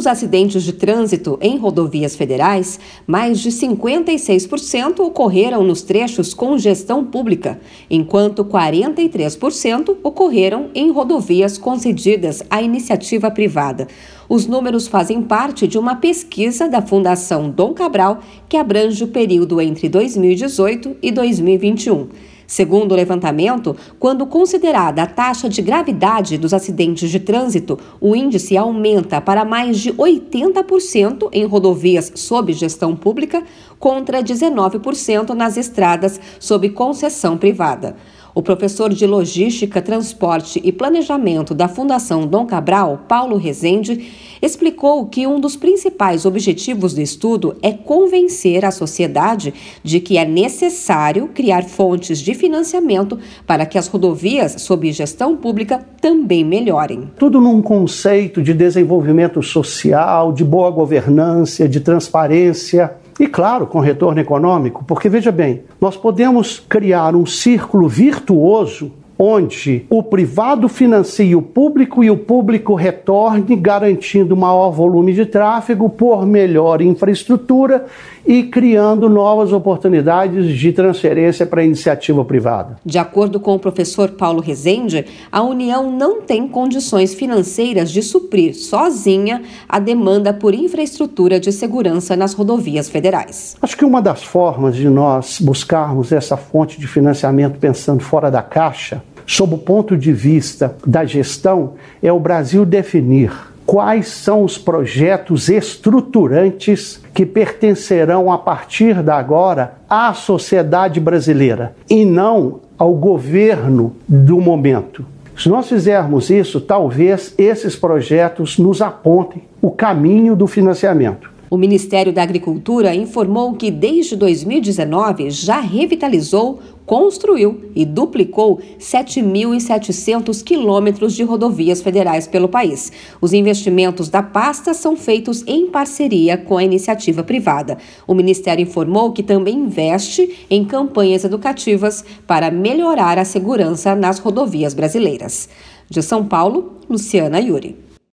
Dos acidentes de trânsito em rodovias federais, mais de 56% ocorreram nos trechos com gestão pública, enquanto 43% ocorreram em rodovias concedidas à iniciativa privada. Os números fazem parte de uma pesquisa da Fundação Dom Cabral que abrange o período entre 2018 e 2021. Segundo o levantamento, quando considerada a taxa de gravidade dos acidentes de trânsito, o índice aumenta para mais de 80% em rodovias sob gestão pública, contra 19% nas estradas sob concessão privada. O professor de Logística, Transporte e Planejamento da Fundação Dom Cabral, Paulo Rezende, explicou que um dos principais objetivos do estudo é convencer a sociedade de que é necessário criar fontes de financiamento para que as rodovias sob gestão pública também melhorem. Tudo num conceito de desenvolvimento social, de boa governança, de transparência e, claro, com retorno econômico, porque veja bem, nós podemos criar um círculo virtuoso onde o privado financie o público e o público retorne, garantindo maior volume de tráfego por melhor infraestrutura e criando novas oportunidades de transferência para a iniciativa privada. De acordo com o professor Paulo Rezende, a União não tem condições financeiras de suprir sozinha a demanda por infraestrutura de segurança nas rodovias federais. Acho que uma das formas de nós buscarmos essa fonte de financiamento pensando fora da caixa sob o ponto de vista da gestão, é o Brasil definir quais são os projetos estruturantes que pertencerão a partir da agora à sociedade brasileira e não ao governo do momento. Se nós fizermos isso, talvez esses projetos nos apontem o caminho do financiamento. O Ministério da Agricultura informou que desde 2019 já revitalizou, construiu e duplicou 7.700 quilômetros de rodovias federais pelo país. Os investimentos da pasta são feitos em parceria com a iniciativa privada. O Ministério informou que também investe em campanhas educativas para melhorar a segurança nas rodovias brasileiras. De São Paulo, Luciana Yuri.